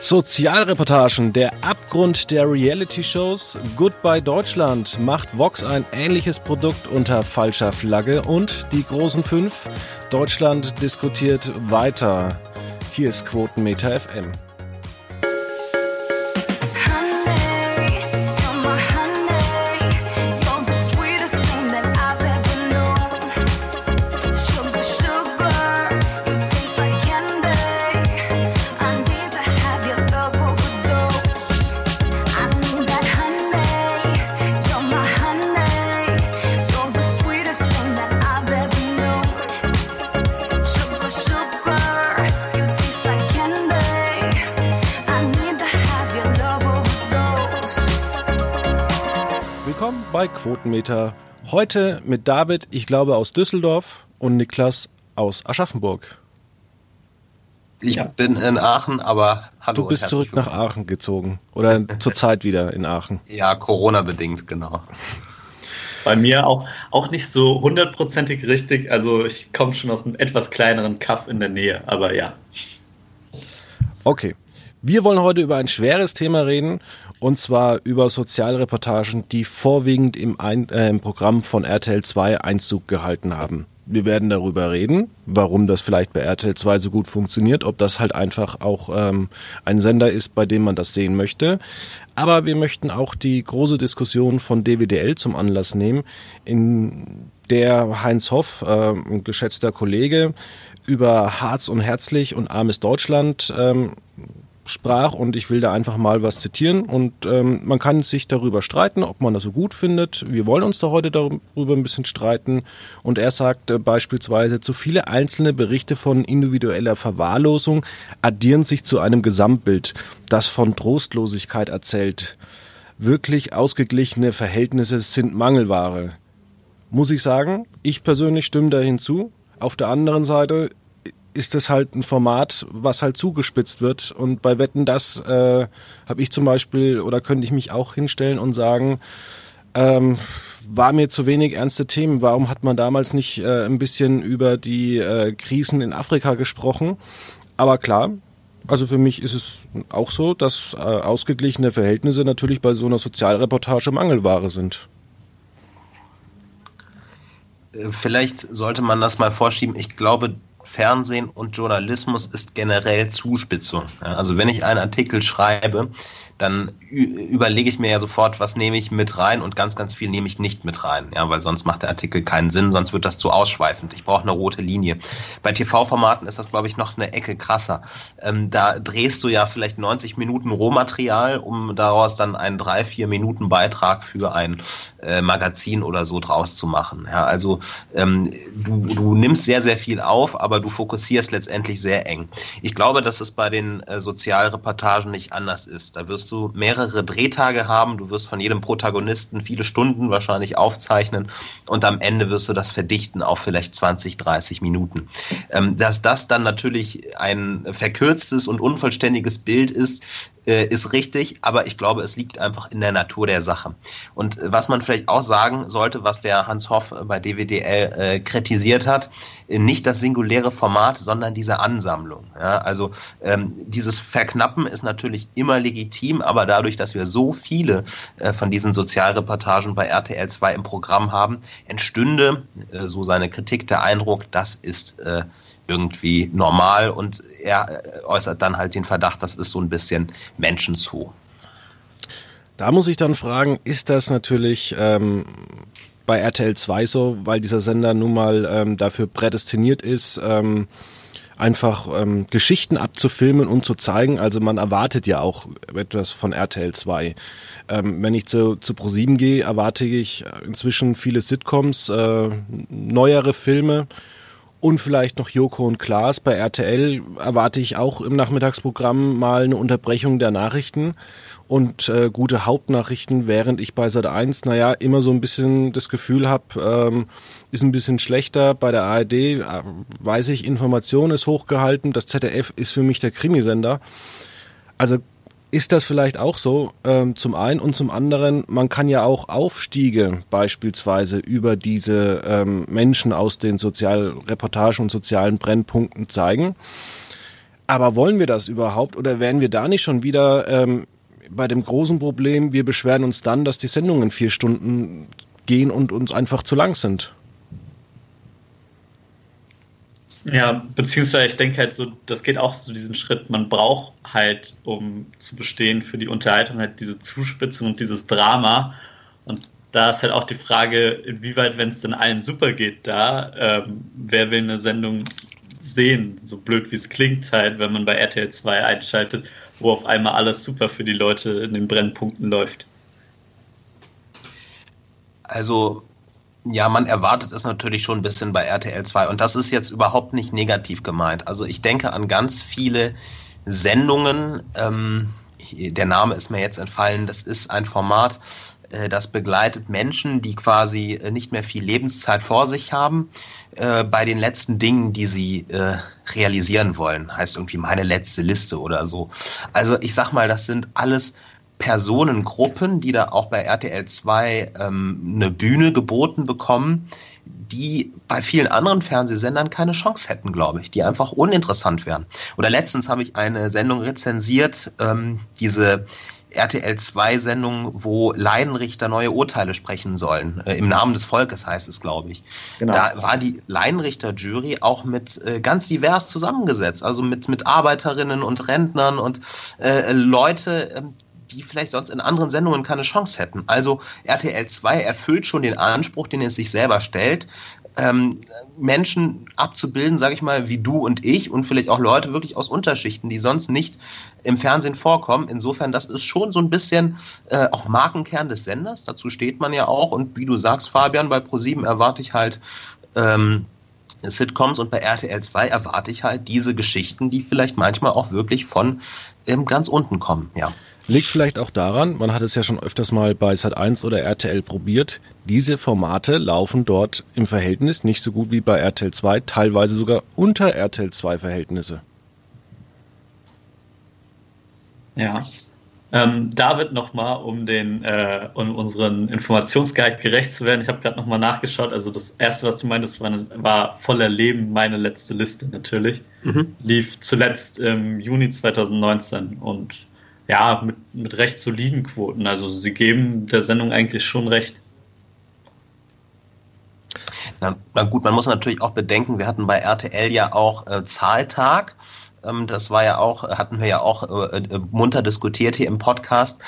Sozialreportagen, der Abgrund der Reality-Shows, Goodbye Deutschland, macht Vox ein ähnliches Produkt unter falscher Flagge und die großen fünf, Deutschland diskutiert weiter. Hier ist Quotenmeter FM. Quotenmeter. Heute mit David, ich glaube aus Düsseldorf und Niklas aus Aschaffenburg. Ich ja. bin in Aachen, aber hallo. Du bist zurück nach Aachen gezogen oder zurzeit wieder in Aachen. Ja, Corona bedingt, genau. Bei mir auch, auch nicht so hundertprozentig richtig. Also ich komme schon aus einem etwas kleineren Kaff in der Nähe, aber ja. Okay. Wir wollen heute über ein schweres Thema reden und zwar über Sozialreportagen, die vorwiegend im, ein äh, im Programm von RTL 2 Einzug gehalten haben. Wir werden darüber reden, warum das vielleicht bei RTL 2 so gut funktioniert, ob das halt einfach auch ähm, ein Sender ist, bei dem man das sehen möchte. Aber wir möchten auch die große Diskussion von DWDL zum Anlass nehmen, in der Heinz Hoff, äh, geschätzter Kollege, über Harz und Herzlich und armes Deutschland ähm, sprach und ich will da einfach mal was zitieren und ähm, man kann sich darüber streiten, ob man das so gut findet. Wir wollen uns da heute darüber ein bisschen streiten und er sagt äh, beispielsweise, zu viele einzelne Berichte von individueller Verwahrlosung addieren sich zu einem Gesamtbild, das von Trostlosigkeit erzählt. Wirklich ausgeglichene Verhältnisse sind Mangelware. Muss ich sagen, ich persönlich stimme da hinzu. Auf der anderen Seite ist das halt ein Format, was halt zugespitzt wird. Und bei Wetten, das äh, habe ich zum Beispiel oder könnte ich mich auch hinstellen und sagen, ähm, war mir zu wenig ernste Themen. Warum hat man damals nicht äh, ein bisschen über die äh, Krisen in Afrika gesprochen? Aber klar, also für mich ist es auch so, dass äh, ausgeglichene Verhältnisse natürlich bei so einer Sozialreportage Mangelware sind. Äh, vielleicht sollte man das mal vorschieben. Ich glaube, Fernsehen und Journalismus ist generell Zuspitzung. Also wenn ich einen Artikel schreibe, dann überlege ich mir ja sofort, was nehme ich mit rein und ganz, ganz viel nehme ich nicht mit rein, ja, weil sonst macht der Artikel keinen Sinn, sonst wird das zu ausschweifend. Ich brauche eine rote Linie. Bei TV-Formaten ist das, glaube ich, noch eine Ecke krasser. Ähm, da drehst du ja vielleicht 90 Minuten Rohmaterial, um daraus dann einen drei, vier Minuten Beitrag für ein äh, Magazin oder so draus zu machen. Ja, also ähm, du, du nimmst sehr, sehr viel auf, aber du fokussierst letztendlich sehr eng. Ich glaube, dass es bei den äh, Sozialreportagen nicht anders ist. Da wirst du mehrere Drehtage haben, du wirst von jedem Protagonisten viele Stunden wahrscheinlich aufzeichnen und am Ende wirst du das verdichten auf vielleicht 20, 30 Minuten. Ähm, dass das dann natürlich ein verkürztes und unvollständiges Bild ist, äh, ist richtig, aber ich glaube, es liegt einfach in der Natur der Sache. Und äh, was man vielleicht auch sagen sollte, was der Hans Hoff bei DWDL äh, kritisiert hat, äh, nicht das singuläre Format, sondern diese Ansammlung. Ja, also ähm, dieses Verknappen ist natürlich immer legitim, aber dadurch, dass wir so viele äh, von diesen Sozialreportagen bei RTL 2 im Programm haben, entstünde, äh, so seine Kritik, der Eindruck, das ist irgendwie normal und er äh, äußert dann halt den Verdacht, das ist so ein bisschen Menschenzoo. Da muss ich dann fragen, ist das natürlich ähm, bei RTL 2 so, weil dieser Sender nun mal ähm, dafür prädestiniert ist, ähm, einfach ähm, Geschichten abzufilmen und zu zeigen. Also man erwartet ja auch etwas von RTL 2. Ähm, wenn ich zu, zu ProSieben gehe, erwarte ich inzwischen viele Sitcoms, äh, neuere Filme und vielleicht noch Joko und Klaas. Bei RTL erwarte ich auch im Nachmittagsprogramm mal eine Unterbrechung der Nachrichten und äh, gute Hauptnachrichten, während ich bei Sat 1, naja, immer so ein bisschen das Gefühl habe, ähm, ist ein bisschen schlechter. Bei der ARD äh, weiß ich, Information ist hochgehalten, das ZDF ist für mich der Krimisender. Also ist das vielleicht auch so, ähm, zum einen und zum anderen, man kann ja auch Aufstiege beispielsweise über diese ähm, Menschen aus den Sozialreportagen und sozialen Brennpunkten zeigen. Aber wollen wir das überhaupt oder wären wir da nicht schon wieder ähm, bei dem großen Problem, wir beschweren uns dann, dass die Sendungen vier Stunden gehen und uns einfach zu lang sind? Ja, beziehungsweise ich denke halt so, das geht auch zu diesem Schritt, man braucht halt, um zu bestehen für die Unterhaltung, halt diese Zuspitzung und dieses Drama. Und da ist halt auch die Frage, inwieweit, wenn es denn allen super geht, da, ähm, wer will eine Sendung sehen, so blöd wie es klingt, halt, wenn man bei RTL 2 einschaltet, wo auf einmal alles super für die Leute in den Brennpunkten läuft. Also ja, man erwartet es natürlich schon ein bisschen bei RTL 2 und das ist jetzt überhaupt nicht negativ gemeint. Also ich denke an ganz viele Sendungen, ähm, der Name ist mir jetzt entfallen, das ist ein Format, das begleitet Menschen, die quasi äh, nicht mehr viel Lebenszeit vor sich haben, äh, bei den letzten Dingen, die sie äh, realisieren wollen. Heißt irgendwie meine letzte Liste oder so. Also ich sag mal, das sind alles Personengruppen, die da auch bei RTL 2 ähm, eine Bühne geboten bekommen, die bei vielen anderen Fernsehsendern keine Chance hätten, glaube ich, die einfach uninteressant wären. Oder letztens habe ich eine Sendung rezensiert, ähm, diese RTL 2 Sendung, wo Laienrichter neue Urteile sprechen sollen. Äh, Im Namen des Volkes heißt es, glaube ich. Genau. Da war die Laienrichter-Jury auch mit äh, ganz divers zusammengesetzt, also mit, mit Arbeiterinnen und Rentnern und äh, Leute, ähm, die vielleicht sonst in anderen Sendungen keine Chance hätten. Also RTL 2 erfüllt schon den Anspruch, den es sich selber stellt, ähm, Menschen abzubilden, sage ich mal, wie du und ich und vielleicht auch Leute wirklich aus Unterschichten, die sonst nicht im Fernsehen vorkommen. Insofern, das ist schon so ein bisschen äh, auch Markenkern des Senders. Dazu steht man ja auch. Und wie du sagst, Fabian, bei ProSieben erwarte ich halt ähm, Sitcoms und bei RTL 2 erwarte ich halt diese Geschichten, die vielleicht manchmal auch wirklich von ähm, ganz unten kommen, ja. Liegt vielleicht auch daran, man hat es ja schon öfters mal bei Sat1 oder RTL probiert, diese Formate laufen dort im Verhältnis nicht so gut wie bei RTL 2, teilweise sogar unter RTL 2 Verhältnisse. Ja. Ähm, David nochmal, um den, äh, um unseren Informationsgehalt gerecht zu werden. Ich habe gerade nochmal nachgeschaut. Also das erste, was du meintest, war, war voller Leben meine letzte Liste natürlich. Mhm. Lief zuletzt im Juni 2019 und ja, mit, mit recht soliden Quoten. Also sie geben der Sendung eigentlich schon recht. Na, gut, man muss natürlich auch bedenken, wir hatten bei RTL ja auch äh, Zahltag. Ähm, das war ja auch, hatten wir ja auch äh, äh, munter diskutiert hier im Podcast.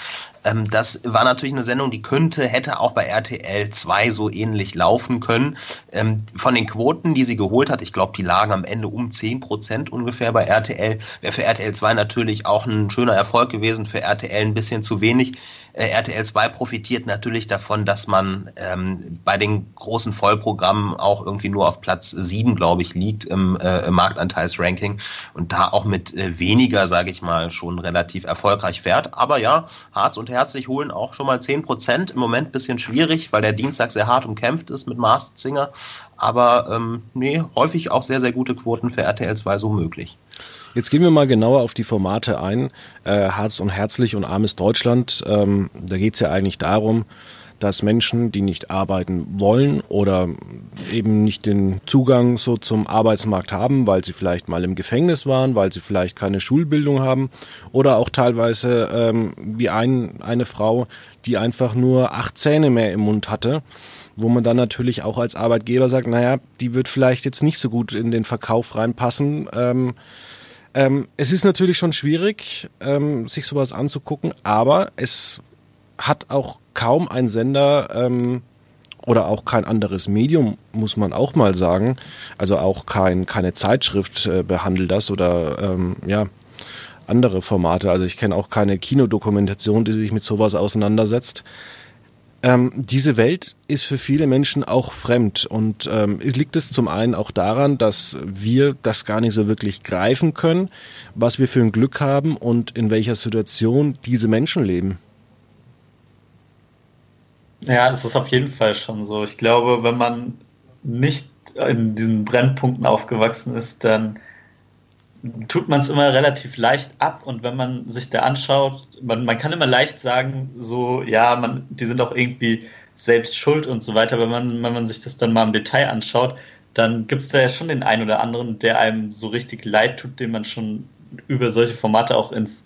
Ähm, das war natürlich eine Sendung, die könnte, hätte auch bei RTL 2 so ähnlich laufen können. Ähm, von den Quoten, die sie geholt hat, ich glaube, die lagen am Ende um 10 Prozent ungefähr bei RTL. Wäre für RTL 2 natürlich auch ein schöner Erfolg gewesen, für RTL ein bisschen zu wenig. Äh, RTL 2 profitiert natürlich davon, dass man ähm, bei den großen Vollprogrammen auch irgendwie nur auf Platz 7, glaube ich, liegt im, äh, Marktanteilsranking und da auch mit äh, weniger, sage ich mal, schon relativ erfolgreich fährt. Aber ja, Harz und Herzlich holen auch schon mal 10 Prozent. Im Moment ein bisschen schwierig, weil der Dienstag sehr hart umkämpft ist mit Masked Singer. Aber ähm, nee, häufig auch sehr, sehr gute Quoten für RTL 2 so möglich. Jetzt gehen wir mal genauer auf die Formate ein. Äh, Harz und Herzlich und Armes Deutschland. Ähm, da geht es ja eigentlich darum, dass Menschen, die nicht arbeiten wollen oder eben nicht den Zugang so zum Arbeitsmarkt haben, weil sie vielleicht mal im Gefängnis waren, weil sie vielleicht keine Schulbildung haben oder auch teilweise ähm, wie ein, eine Frau, die einfach nur acht Zähne mehr im Mund hatte, wo man dann natürlich auch als Arbeitgeber sagt, naja, die wird vielleicht jetzt nicht so gut in den Verkauf reinpassen. Ähm, ähm, es ist natürlich schon schwierig, ähm, sich sowas anzugucken, aber es hat auch kaum ein Sender ähm, oder auch kein anderes Medium, muss man auch mal sagen. Also auch kein, keine Zeitschrift äh, behandelt das oder ähm, ja, andere Formate. Also ich kenne auch keine Kinodokumentation, die sich mit sowas auseinandersetzt. Ähm, diese Welt ist für viele Menschen auch fremd und ähm, liegt es zum einen auch daran, dass wir das gar nicht so wirklich greifen können, was wir für ein Glück haben und in welcher Situation diese Menschen leben. Ja, es ist auf jeden Fall schon so. Ich glaube, wenn man nicht in diesen Brennpunkten aufgewachsen ist, dann tut man es immer relativ leicht ab und wenn man sich da anschaut, man, man kann immer leicht sagen, so, ja, man, die sind auch irgendwie selbst schuld und so weiter, wenn man, wenn man sich das dann mal im Detail anschaut, dann gibt es da ja schon den einen oder anderen, der einem so richtig leid tut, den man schon über solche Formate auch ins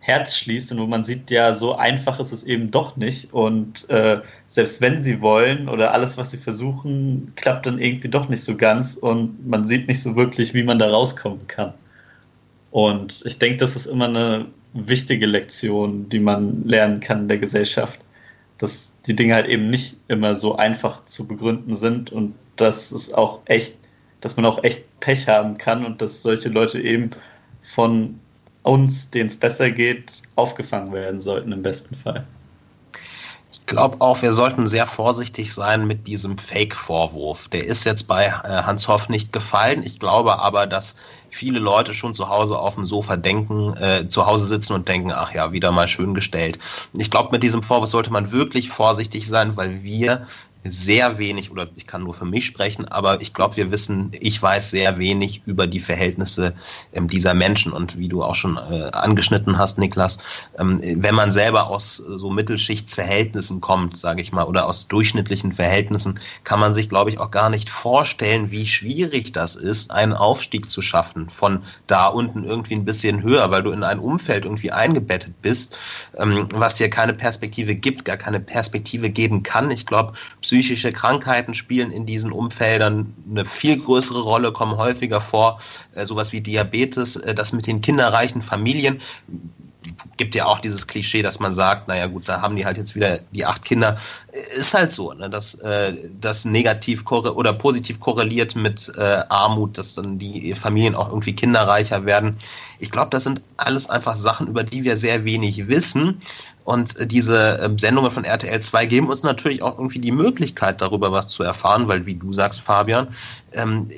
Herz schließt und wo man sieht, ja, so einfach ist es eben doch nicht. Und äh, selbst wenn sie wollen oder alles, was sie versuchen, klappt dann irgendwie doch nicht so ganz und man sieht nicht so wirklich, wie man da rauskommen kann. Und ich denke, das ist immer eine wichtige Lektion, die man lernen kann in der Gesellschaft, dass die Dinge halt eben nicht immer so einfach zu begründen sind und dass es auch echt, dass man auch echt Pech haben kann und dass solche Leute eben von uns, denen es besser geht, aufgefangen werden sollten im besten Fall. Glaube auch, wir sollten sehr vorsichtig sein mit diesem Fake-Vorwurf. Der ist jetzt bei äh, Hans Hoff nicht gefallen. Ich glaube aber, dass viele Leute schon zu Hause auf dem Sofa denken, äh, zu Hause sitzen und denken, ach ja, wieder mal schön gestellt. Ich glaube, mit diesem Vorwurf sollte man wirklich vorsichtig sein, weil wir sehr wenig, oder ich kann nur für mich sprechen, aber ich glaube, wir wissen, ich weiß sehr wenig über die Verhältnisse ähm, dieser Menschen. Und wie du auch schon äh, angeschnitten hast, Niklas, ähm, wenn man selber aus äh, so Mittelschichtsverhältnissen kommt, sage ich mal, oder aus durchschnittlichen Verhältnissen, kann man sich, glaube ich, auch gar nicht vorstellen, wie schwierig das ist, einen Aufstieg zu schaffen von da unten irgendwie ein bisschen höher, weil du in ein Umfeld irgendwie eingebettet bist, ähm, was dir keine Perspektive gibt, gar keine Perspektive geben kann. Ich glaube, psychische Krankheiten spielen in diesen Umfeldern eine viel größere Rolle, kommen häufiger vor, äh, sowas wie Diabetes, äh, das mit den kinderreichen Familien gibt ja auch dieses Klischee, dass man sagt, naja gut, da haben die halt jetzt wieder die acht Kinder. Ist halt so, ne, dass äh, das negativ oder positiv korreliert mit äh, Armut, dass dann die Familien auch irgendwie kinderreicher werden. Ich glaube, das sind alles einfach Sachen, über die wir sehr wenig wissen. Und äh, diese äh, Sendungen von RTL 2 geben uns natürlich auch irgendwie die Möglichkeit, darüber was zu erfahren, weil, wie du sagst, Fabian, ähm,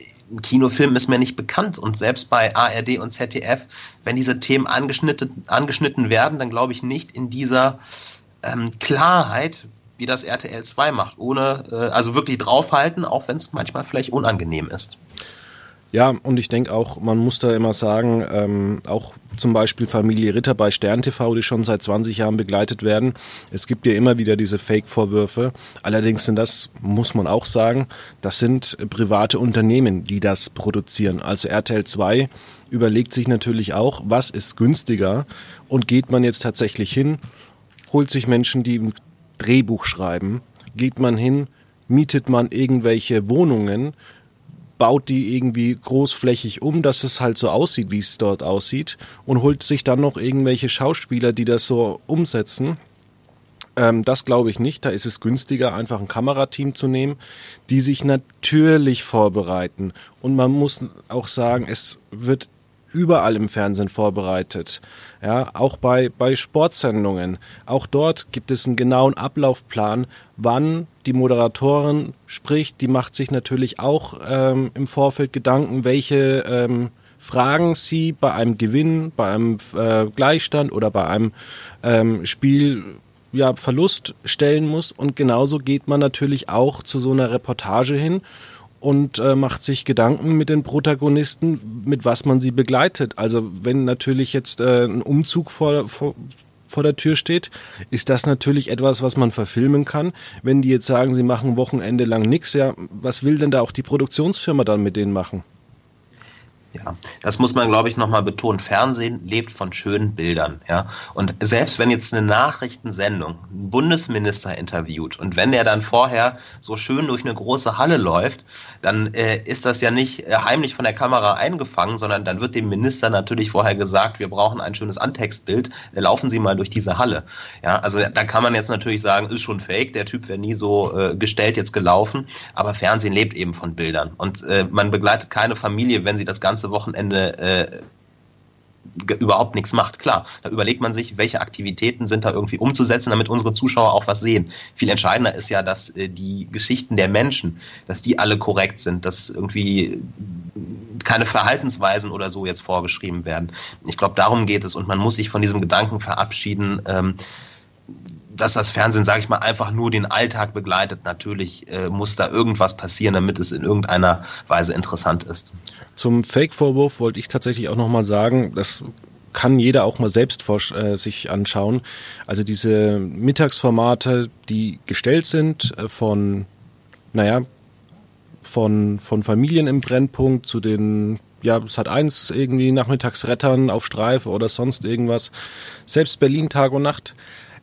Kinofilm ist mir nicht bekannt. Und selbst bei ARD und ZDF, wenn diese Themen angeschnitten, angeschnitten werden, dann glaube ich nicht in dieser ähm, Klarheit, wie das RTL 2 macht, ohne, äh, also wirklich draufhalten, auch wenn es manchmal vielleicht unangenehm ist. Ja, und ich denke auch, man muss da immer sagen, ähm, auch zum Beispiel Familie Ritter bei Stern TV, die schon seit 20 Jahren begleitet werden. Es gibt ja immer wieder diese Fake-Vorwürfe. Allerdings sind das, muss man auch sagen, das sind private Unternehmen, die das produzieren. Also RTL 2 überlegt sich natürlich auch, was ist günstiger und geht man jetzt tatsächlich hin, holt sich Menschen, die ein Drehbuch schreiben, geht man hin, mietet man irgendwelche Wohnungen, baut die irgendwie großflächig um, dass es halt so aussieht, wie es dort aussieht und holt sich dann noch irgendwelche Schauspieler, die das so umsetzen. Ähm, das glaube ich nicht. Da ist es günstiger, einfach ein Kamerateam zu nehmen, die sich natürlich vorbereiten. Und man muss auch sagen, es wird überall im Fernsehen vorbereitet. Ja, auch bei, bei Sportsendungen. Auch dort gibt es einen genauen Ablaufplan, wann die Moderatorin spricht. Die macht sich natürlich auch ähm, im Vorfeld Gedanken, welche ähm, Fragen sie bei einem Gewinn, bei einem äh, Gleichstand oder bei einem ähm, Spiel ja, Verlust stellen muss. Und genauso geht man natürlich auch zu so einer Reportage hin und äh, macht sich Gedanken mit den Protagonisten, mit was man sie begleitet. Also wenn natürlich jetzt äh, ein Umzug vor, vor, vor der Tür steht, ist das natürlich etwas, was man verfilmen kann. Wenn die jetzt sagen, sie machen Wochenende lang nichts, ja, was will denn da auch die Produktionsfirma dann mit denen machen? Ja, das muss man, glaube ich, nochmal betonen. Fernsehen lebt von schönen Bildern. Ja? Und selbst wenn jetzt eine Nachrichtensendung einen Bundesminister interviewt und wenn der dann vorher so schön durch eine große Halle läuft, dann äh, ist das ja nicht äh, heimlich von der Kamera eingefangen, sondern dann wird dem Minister natürlich vorher gesagt, wir brauchen ein schönes Antextbild, äh, laufen Sie mal durch diese Halle. Ja, also da kann man jetzt natürlich sagen, ist schon fake, der Typ wäre nie so äh, gestellt jetzt gelaufen, aber Fernsehen lebt eben von Bildern. Und man begleitet keine Familie, wenn sie das Ganze ganze Wochenende äh, überhaupt nichts macht. Klar, da überlegt man sich, welche Aktivitäten sind da irgendwie umzusetzen, damit unsere Zuschauer auch was sehen. Viel entscheidender ist ja, dass äh, die Geschichten der Menschen, dass die alle korrekt sind, dass irgendwie keine Verhaltensweisen oder so jetzt vorgeschrieben werden. Ich glaube, darum geht es und man muss sich von diesem Gedanken verabschieden. Ähm, dass das Fernsehen, sage ich mal, einfach nur den Alltag begleitet. Natürlich äh, muss da irgendwas passieren, damit es in irgendeiner Weise interessant ist. Zum Fake-Vorwurf wollte ich tatsächlich auch nochmal sagen, das kann jeder auch mal selbst vor, äh, sich anschauen. Also diese Mittagsformate, die gestellt sind äh, von, naja, von, von Familien im Brennpunkt zu den ja, es hat eins irgendwie nachmittags Rettern auf Streife oder sonst irgendwas. Selbst Berlin Tag und Nacht.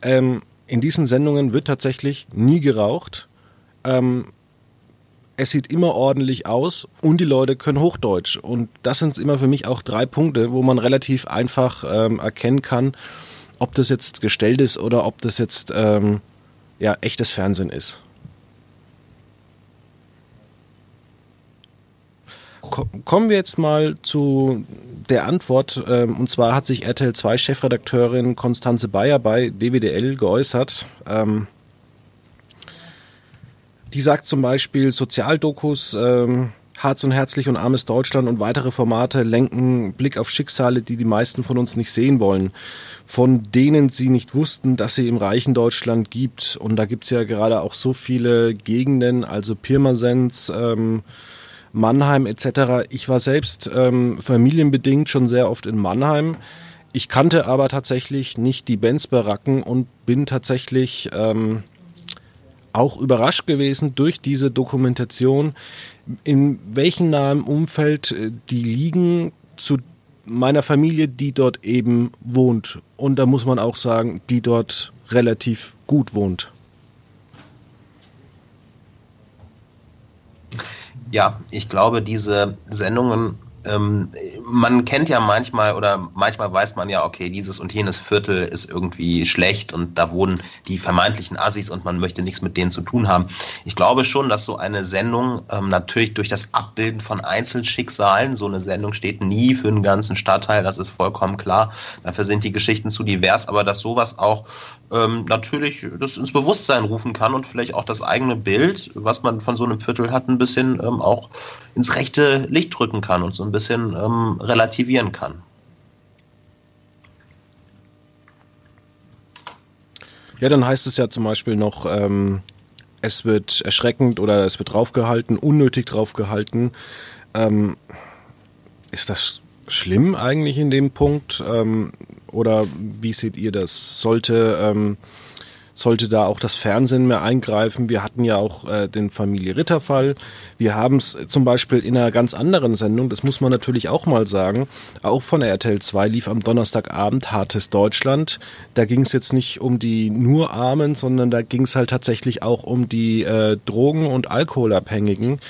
Ähm, in diesen Sendungen wird tatsächlich nie geraucht. Ähm, es sieht immer ordentlich aus und die Leute können Hochdeutsch. Und das sind immer für mich auch drei Punkte, wo man relativ einfach ähm, erkennen kann, ob das jetzt gestellt ist oder ob das jetzt ähm, ja, echtes Fernsehen ist. Kommen wir jetzt mal zu der Antwort. Ähm, und zwar hat sich RTL 2 Chefredakteurin Konstanze Bayer bei DWDL geäußert. Ähm, die sagt zum Beispiel, Sozialdokus, ähm, Harz und Herzlich und Armes Deutschland und weitere Formate lenken Blick auf Schicksale, die die meisten von uns nicht sehen wollen, von denen sie nicht wussten, dass sie im reichen Deutschland gibt. Und da gibt's ja gerade auch so viele Gegenden, also Pirmasens, ähm, Mannheim etc. Ich war selbst ähm, familienbedingt schon sehr oft in Mannheim. Ich kannte aber tatsächlich nicht die Benz-Baracken und bin tatsächlich ähm, auch überrascht gewesen durch diese Dokumentation, in welchem nahen Umfeld äh, die liegen zu meiner Familie, die dort eben wohnt. Und da muss man auch sagen, die dort relativ gut wohnt. Ja, ich glaube, diese Sendungen ähm, man kennt ja manchmal oder manchmal weiß man ja, okay, dieses und jenes Viertel ist irgendwie schlecht und da wohnen die vermeintlichen Assis und man möchte nichts mit denen zu tun haben. Ich glaube schon, dass so eine Sendung ähm, natürlich durch das Abbilden von Einzelschicksalen, so eine Sendung steht nie für einen ganzen Stadtteil, das ist vollkommen klar. Dafür sind die Geschichten zu divers, aber dass sowas auch ähm, natürlich das ins Bewusstsein rufen kann und vielleicht auch das eigene Bild, was man von so einem Viertel hat, ein bisschen ähm, auch ins rechte Licht drücken kann und so ein bisschen ähm, relativieren kann. Ja, dann heißt es ja zum Beispiel noch, ähm, es wird erschreckend oder es wird draufgehalten, unnötig draufgehalten. Ähm, ist das schlimm eigentlich in dem Punkt? Ähm, oder wie seht ihr das? Sollte, ähm, sollte da auch das Fernsehen mehr eingreifen? Wir hatten ja auch äh, den Familie Ritter-Fall. Wir haben es zum Beispiel in einer ganz anderen Sendung, das muss man natürlich auch mal sagen, auch von RTL 2 lief am Donnerstagabend Hartes Deutschland. Da ging es jetzt nicht um die nur Armen, sondern da ging es halt tatsächlich auch um die äh, Drogen- und Alkoholabhängigen,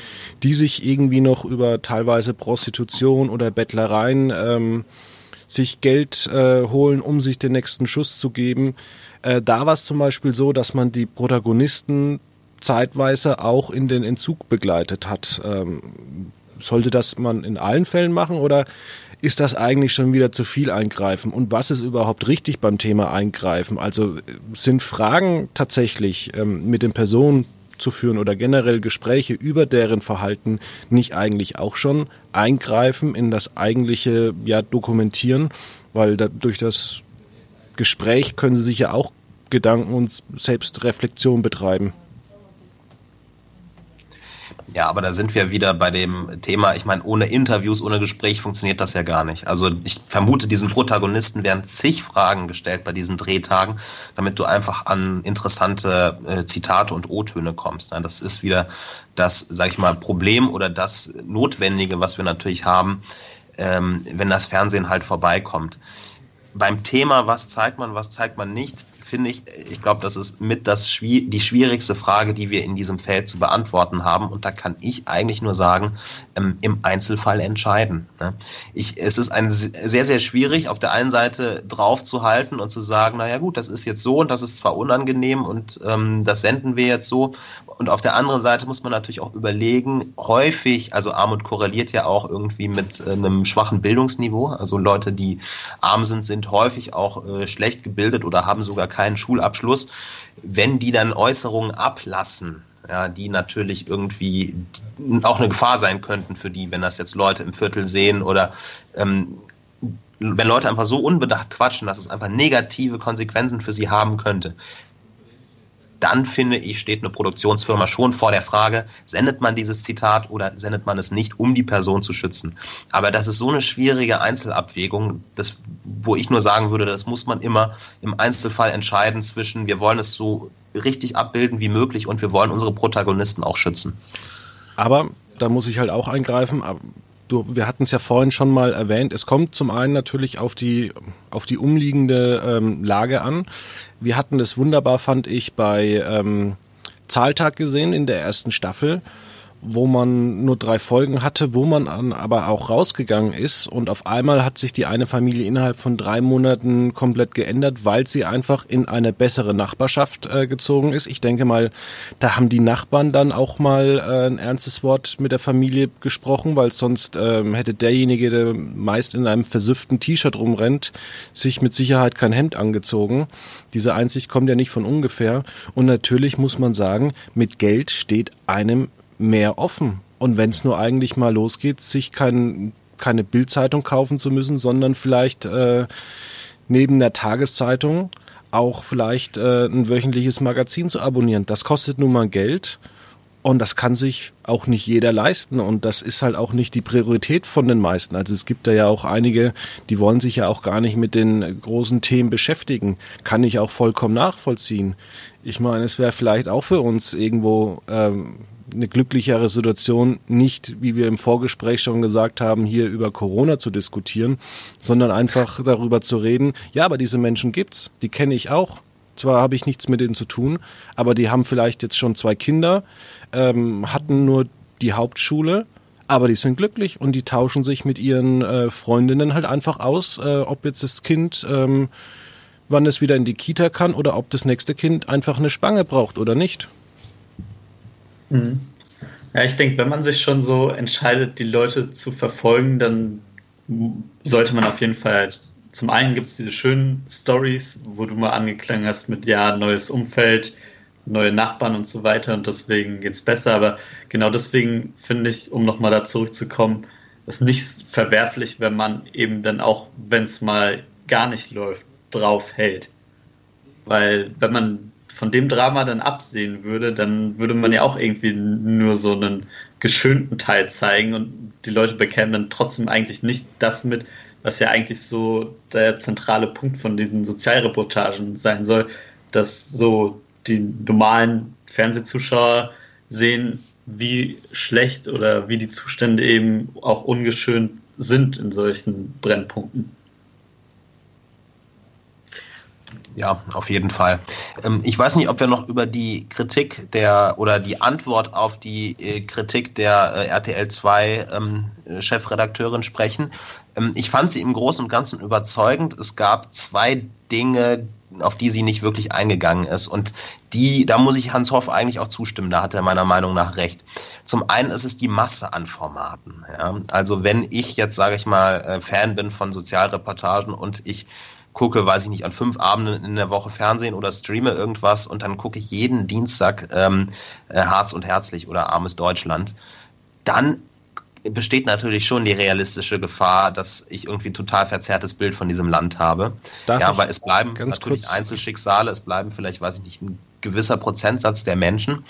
die sich irgendwie noch über teilweise Prostitution oder Bettlereien ähm, sich Geld äh, holen, um sich den nächsten Schuss zu geben. Äh, da war es zum Beispiel so, dass man die Protagonisten zeitweise auch in den Entzug begleitet hat. Ähm, sollte das man in allen Fällen machen oder ist das eigentlich schon wieder zu viel eingreifen? Und was ist überhaupt richtig beim Thema eingreifen? Also sind Fragen tatsächlich ähm, mit den Personen zu führen oder generell Gespräche über deren Verhalten nicht eigentlich auch schon eingreifen in das eigentliche ja, Dokumentieren? Weil da, durch das Gespräch können sie sich ja auch Gedanken und Selbstreflexion betreiben. Ja, aber da sind wir wieder bei dem Thema, ich meine, ohne Interviews, ohne Gespräch funktioniert das ja gar nicht. Also ich vermute, diesen Protagonisten werden zig Fragen gestellt bei diesen Drehtagen, damit du einfach an interessante äh, Zitate und O-Töne kommst. Ja, das ist wieder das, sag ich mal, Problem oder das Notwendige, was wir natürlich haben, ähm, wenn das Fernsehen halt vorbeikommt. Beim Thema, was zeigt man, was zeigt man nicht, finde ich, ich glaube, das ist mit das die schwierigste Frage, die wir in diesem Feld zu beantworten haben. Und da kann ich eigentlich nur sagen, ähm, im Einzelfall entscheiden. Ne? Ich, es ist ein, sehr, sehr schwierig, auf der einen Seite drauf zu halten und zu sagen, naja gut, das ist jetzt so und das ist zwar unangenehm und ähm, das senden wir jetzt so. Und auf der anderen Seite muss man natürlich auch überlegen, häufig, also Armut korreliert ja auch irgendwie mit äh, einem schwachen Bildungsniveau. Also Leute, die arm sind, sind häufig auch äh, schlecht gebildet oder haben sogar keinen Schulabschluss, wenn die dann Äußerungen ablassen, ja, die natürlich irgendwie auch eine Gefahr sein könnten für die, wenn das jetzt Leute im Viertel sehen oder ähm, wenn Leute einfach so unbedacht quatschen, dass es einfach negative Konsequenzen für sie haben könnte, dann finde ich, steht eine Produktionsfirma schon vor der Frage, sendet man dieses Zitat oder sendet man es nicht, um die Person zu schützen. Aber das ist so eine schwierige Einzelabwägung, das, wo ich nur sagen würde, das muss man immer im Einzelfall entscheiden zwischen, wir wollen es so richtig abbilden wie möglich und wir wollen unsere Protagonisten auch schützen. Aber da muss ich halt auch eingreifen. Du, wir hatten es ja vorhin schon mal erwähnt, es kommt zum einen natürlich auf die, auf die umliegende ähm, Lage an. Wir hatten das wunderbar, fand ich, bei ähm, Zahltag gesehen in der ersten Staffel wo man nur drei Folgen hatte, wo man aber auch rausgegangen ist und auf einmal hat sich die eine Familie innerhalb von drei Monaten komplett geändert, weil sie einfach in eine bessere Nachbarschaft äh, gezogen ist. Ich denke mal, da haben die Nachbarn dann auch mal äh, ein ernstes Wort mit der Familie gesprochen, weil sonst ähm, hätte derjenige, der meist in einem versüfften T-Shirt rumrennt, sich mit Sicherheit kein Hemd angezogen. Diese Einsicht kommt ja nicht von ungefähr. Und natürlich muss man sagen, mit Geld steht einem mehr offen. Und wenn es nur eigentlich mal losgeht, sich kein, keine Bildzeitung kaufen zu müssen, sondern vielleicht äh, neben der Tageszeitung auch vielleicht äh, ein wöchentliches Magazin zu abonnieren. Das kostet nun mal Geld und das kann sich auch nicht jeder leisten und das ist halt auch nicht die Priorität von den meisten. Also es gibt da ja auch einige, die wollen sich ja auch gar nicht mit den großen Themen beschäftigen. Kann ich auch vollkommen nachvollziehen. Ich meine, es wäre vielleicht auch für uns irgendwo ähm, eine glücklichere Situation, nicht, wie wir im Vorgespräch schon gesagt haben, hier über Corona zu diskutieren, sondern einfach darüber zu reden, ja, aber diese Menschen gibt's, die kenne ich auch. Zwar habe ich nichts mit denen zu tun, aber die haben vielleicht jetzt schon zwei Kinder, ähm, hatten nur die Hauptschule, aber die sind glücklich und die tauschen sich mit ihren äh, Freundinnen halt einfach aus, äh, ob jetzt das Kind, ähm, wann es wieder in die Kita kann oder ob das nächste Kind einfach eine Spange braucht oder nicht. Mhm. Ja, ich denke, wenn man sich schon so entscheidet, die Leute zu verfolgen, dann sollte man auf jeden Fall halt, zum einen gibt es diese schönen Stories, wo du mal angeklangen hast mit, ja, neues Umfeld, neue Nachbarn und so weiter und deswegen geht es besser. Aber genau deswegen finde ich, um nochmal da zurückzukommen, ist nicht verwerflich, wenn man eben dann auch, wenn es mal gar nicht läuft, drauf hält. Weil wenn man von dem Drama dann absehen würde, dann würde man ja auch irgendwie nur so einen geschönten Teil zeigen und die Leute bekämen dann trotzdem eigentlich nicht das mit, was ja eigentlich so der zentrale Punkt von diesen Sozialreportagen sein soll, dass so die normalen Fernsehzuschauer sehen, wie schlecht oder wie die Zustände eben auch ungeschönt sind in solchen Brennpunkten. Ja, auf jeden Fall. Ähm, ich weiß nicht, ob wir noch über die Kritik der oder die Antwort auf die äh, Kritik der äh, RTL 2 ähm, Chefredakteurin sprechen. Ähm, ich fand sie im Großen und Ganzen überzeugend. Es gab zwei Dinge, auf die sie nicht wirklich eingegangen ist. Und die, da muss ich Hans Hoff eigentlich auch zustimmen, da hat er meiner Meinung nach recht. Zum einen ist es die Masse an Formaten. Ja? Also wenn ich jetzt, sage ich mal, äh, Fan bin von Sozialreportagen und ich gucke, weiß ich nicht, an fünf Abenden in der Woche Fernsehen oder streame irgendwas und dann gucke ich jeden Dienstag ähm, äh, Harz und Herzlich oder Armes Deutschland, dann besteht natürlich schon die realistische Gefahr, dass ich irgendwie ein total verzerrtes Bild von diesem Land habe. Darf ja, aber es bleiben natürlich Einzelschicksale, es bleiben vielleicht, weiß ich nicht, ein gewisser Prozentsatz der Menschen.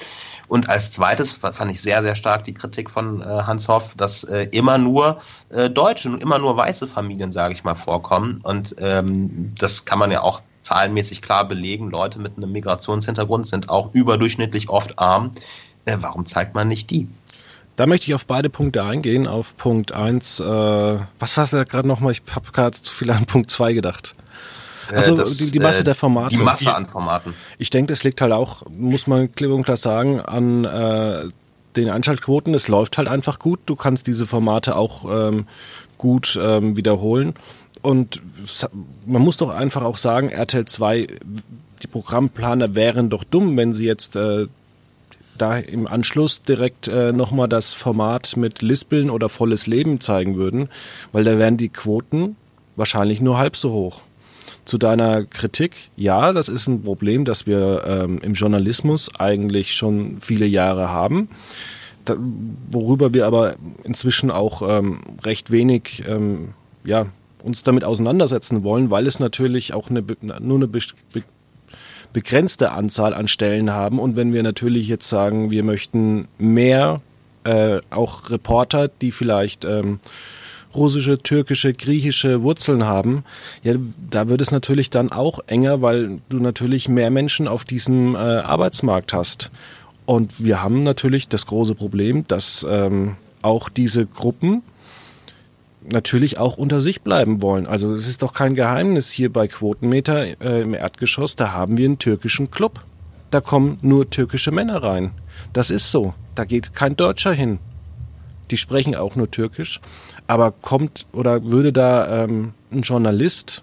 Und als zweites fand ich sehr, sehr stark die Kritik von äh, Hans Hoff, dass äh, immer nur äh, deutsche und immer nur weiße Familien, sage ich mal, vorkommen. Und ähm, das kann man ja auch zahlenmäßig klar belegen. Leute mit einem Migrationshintergrund sind auch überdurchschnittlich oft arm. Äh, warum zeigt man nicht die? Da möchte ich auf beide Punkte eingehen. Auf Punkt 1, äh, was war es da gerade nochmal? Ich habe gerade zu viel an Punkt 2 gedacht. Äh, also das, die, die, Masse äh, der Formate. Die Masse an Formaten. Ich denke, das liegt halt auch, muss man klipp und klar sagen, an äh, den Einschaltquoten. Es läuft halt einfach gut. Du kannst diese Formate auch ähm, gut ähm, wiederholen. Und man muss doch einfach auch sagen, RTL 2, die Programmplaner wären doch dumm, wenn sie jetzt äh, da im Anschluss direkt äh, nochmal das Format mit Lispeln oder volles Leben zeigen würden, weil da wären die Quoten wahrscheinlich nur halb so hoch. Zu deiner Kritik, ja, das ist ein Problem, das wir ähm, im Journalismus eigentlich schon viele Jahre haben, da, worüber wir aber inzwischen auch ähm, recht wenig ähm, ja, uns damit auseinandersetzen wollen, weil es natürlich auch eine, nur eine be be begrenzte Anzahl an Stellen haben. Und wenn wir natürlich jetzt sagen, wir möchten mehr äh, auch Reporter, die vielleicht ähm, russische, türkische, griechische Wurzeln haben, ja, da wird es natürlich dann auch enger, weil du natürlich mehr Menschen auf diesem äh, Arbeitsmarkt hast. Und wir haben natürlich das große Problem, dass ähm, auch diese Gruppen natürlich auch unter sich bleiben wollen. Also es ist doch kein Geheimnis hier bei Quotenmeter äh, im Erdgeschoss, da haben wir einen türkischen Club. Da kommen nur türkische Männer rein. Das ist so. Da geht kein Deutscher hin. Die sprechen auch nur Türkisch. Aber kommt oder würde da ähm, ein Journalist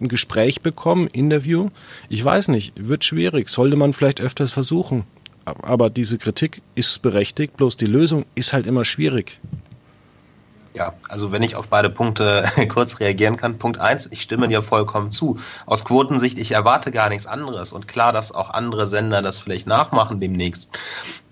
ein Gespräch bekommen, Interview? Ich weiß nicht, wird schwierig. Sollte man vielleicht öfters versuchen. Aber diese Kritik ist berechtigt, bloß die Lösung ist halt immer schwierig. Ja, also wenn ich auf beide Punkte kurz reagieren kann. Punkt eins, ich stimme dir vollkommen zu. Aus Quotensicht, ich erwarte gar nichts anderes. Und klar, dass auch andere Sender das vielleicht nachmachen demnächst.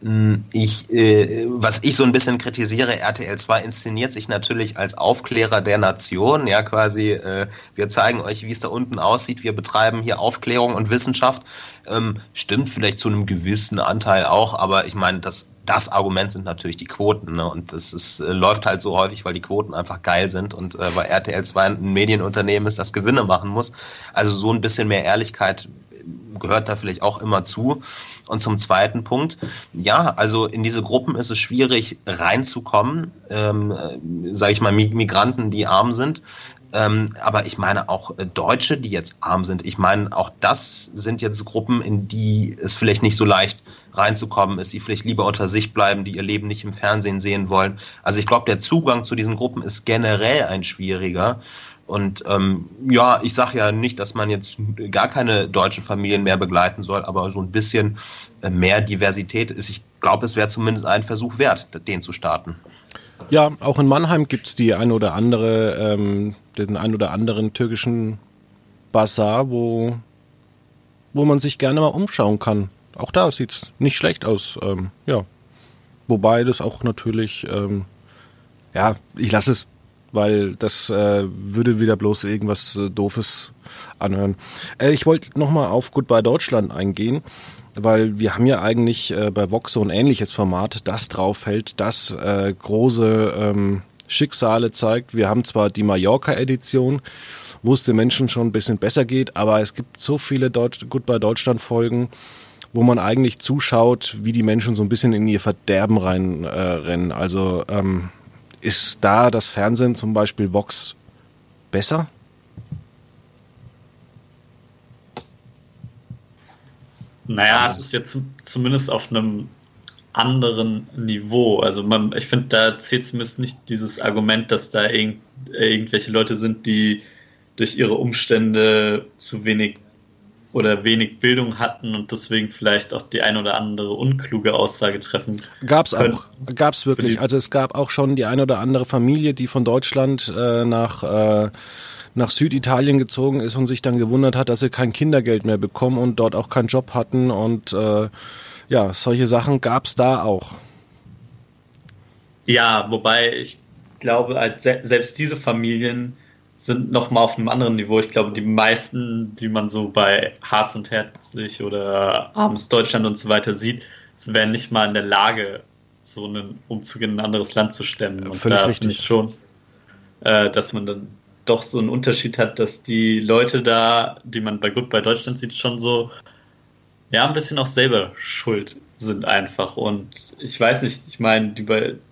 Hm, ich, äh, was ich so ein bisschen kritisiere, RTL 2 inszeniert sich natürlich als Aufklärer der Nation. Ja, quasi, äh, wir zeigen euch, wie es da unten aussieht. Wir betreiben hier Aufklärung und Wissenschaft. Ähm, stimmt vielleicht zu einem gewissen Anteil auch, aber ich meine, das das Argument sind natürlich die Quoten. Ne? Und das ist, äh, läuft halt so häufig, weil die Quoten einfach geil sind und äh, weil RTL 2 ein Medienunternehmen ist, das Gewinne machen muss. Also so ein bisschen mehr Ehrlichkeit gehört da vielleicht auch immer zu. Und zum zweiten Punkt, ja, also in diese Gruppen ist es schwierig reinzukommen, ähm, äh, sage ich mal, Migranten, die arm sind. Ähm, aber ich meine auch äh, Deutsche, die jetzt arm sind. Ich meine, auch das sind jetzt Gruppen, in die es vielleicht nicht so leicht reinzukommen ist, die vielleicht lieber unter sich bleiben, die ihr Leben nicht im Fernsehen sehen wollen. Also ich glaube, der Zugang zu diesen Gruppen ist generell ein schwieriger. Und ähm, ja, ich sage ja nicht, dass man jetzt gar keine deutschen Familien mehr begleiten soll, aber so ein bisschen äh, mehr Diversität ist. Ich glaube, es wäre zumindest ein Versuch wert, den zu starten. Ja, auch in Mannheim gibt es die ein oder andere, ähm, den ein oder anderen türkischen Bazar, wo, wo man sich gerne mal umschauen kann. Auch da sieht es nicht schlecht aus. Ähm, ja. Wobei das auch natürlich, ähm, ja, ich lasse es, weil das äh, würde wieder bloß irgendwas äh, Doofes anhören. Äh, ich wollte nochmal auf Goodbye Deutschland eingehen weil wir haben ja eigentlich äh, bei Vox so ein ähnliches Format, das draufhält, das äh, große ähm, Schicksale zeigt. Wir haben zwar die Mallorca-Edition, wo es den Menschen schon ein bisschen besser geht, aber es gibt so viele Deutsch Goodbye Deutschland-Folgen, wo man eigentlich zuschaut, wie die Menschen so ein bisschen in ihr Verderben reinrennen. Äh, also ähm, ist da das Fernsehen zum Beispiel Vox besser? Naja, es ist jetzt zumindest auf einem anderen Niveau. Also man, ich finde, da zählt zumindest nicht dieses Argument, dass da irgend, irgendwelche Leute sind, die durch ihre Umstände zu wenig oder wenig Bildung hatten und deswegen vielleicht auch die ein oder andere unkluge Aussage treffen. Gab's auch, gab's wirklich. Also es gab auch schon die ein oder andere Familie, die von Deutschland äh, nach äh, nach Süditalien gezogen ist und sich dann gewundert hat, dass sie kein Kindergeld mehr bekommen und dort auch keinen Job hatten. Und äh, ja, solche Sachen gab es da auch. Ja, wobei ich glaube, als selbst diese Familien sind noch mal auf einem anderen Niveau. Ich glaube, die meisten, die man so bei Haas und Herzlich oder Armes Deutschland und so weiter sieht, wären nicht mal in der Lage, so einen Umzug in ein anderes Land zu stemmen. Und Völlig da richtig. schon, äh, dass man dann doch so einen Unterschied hat, dass die Leute da, die man bei Goodbye Deutschland sieht, schon so, ja, ein bisschen auch selber schuld sind einfach. Und ich weiß nicht, ich meine, die,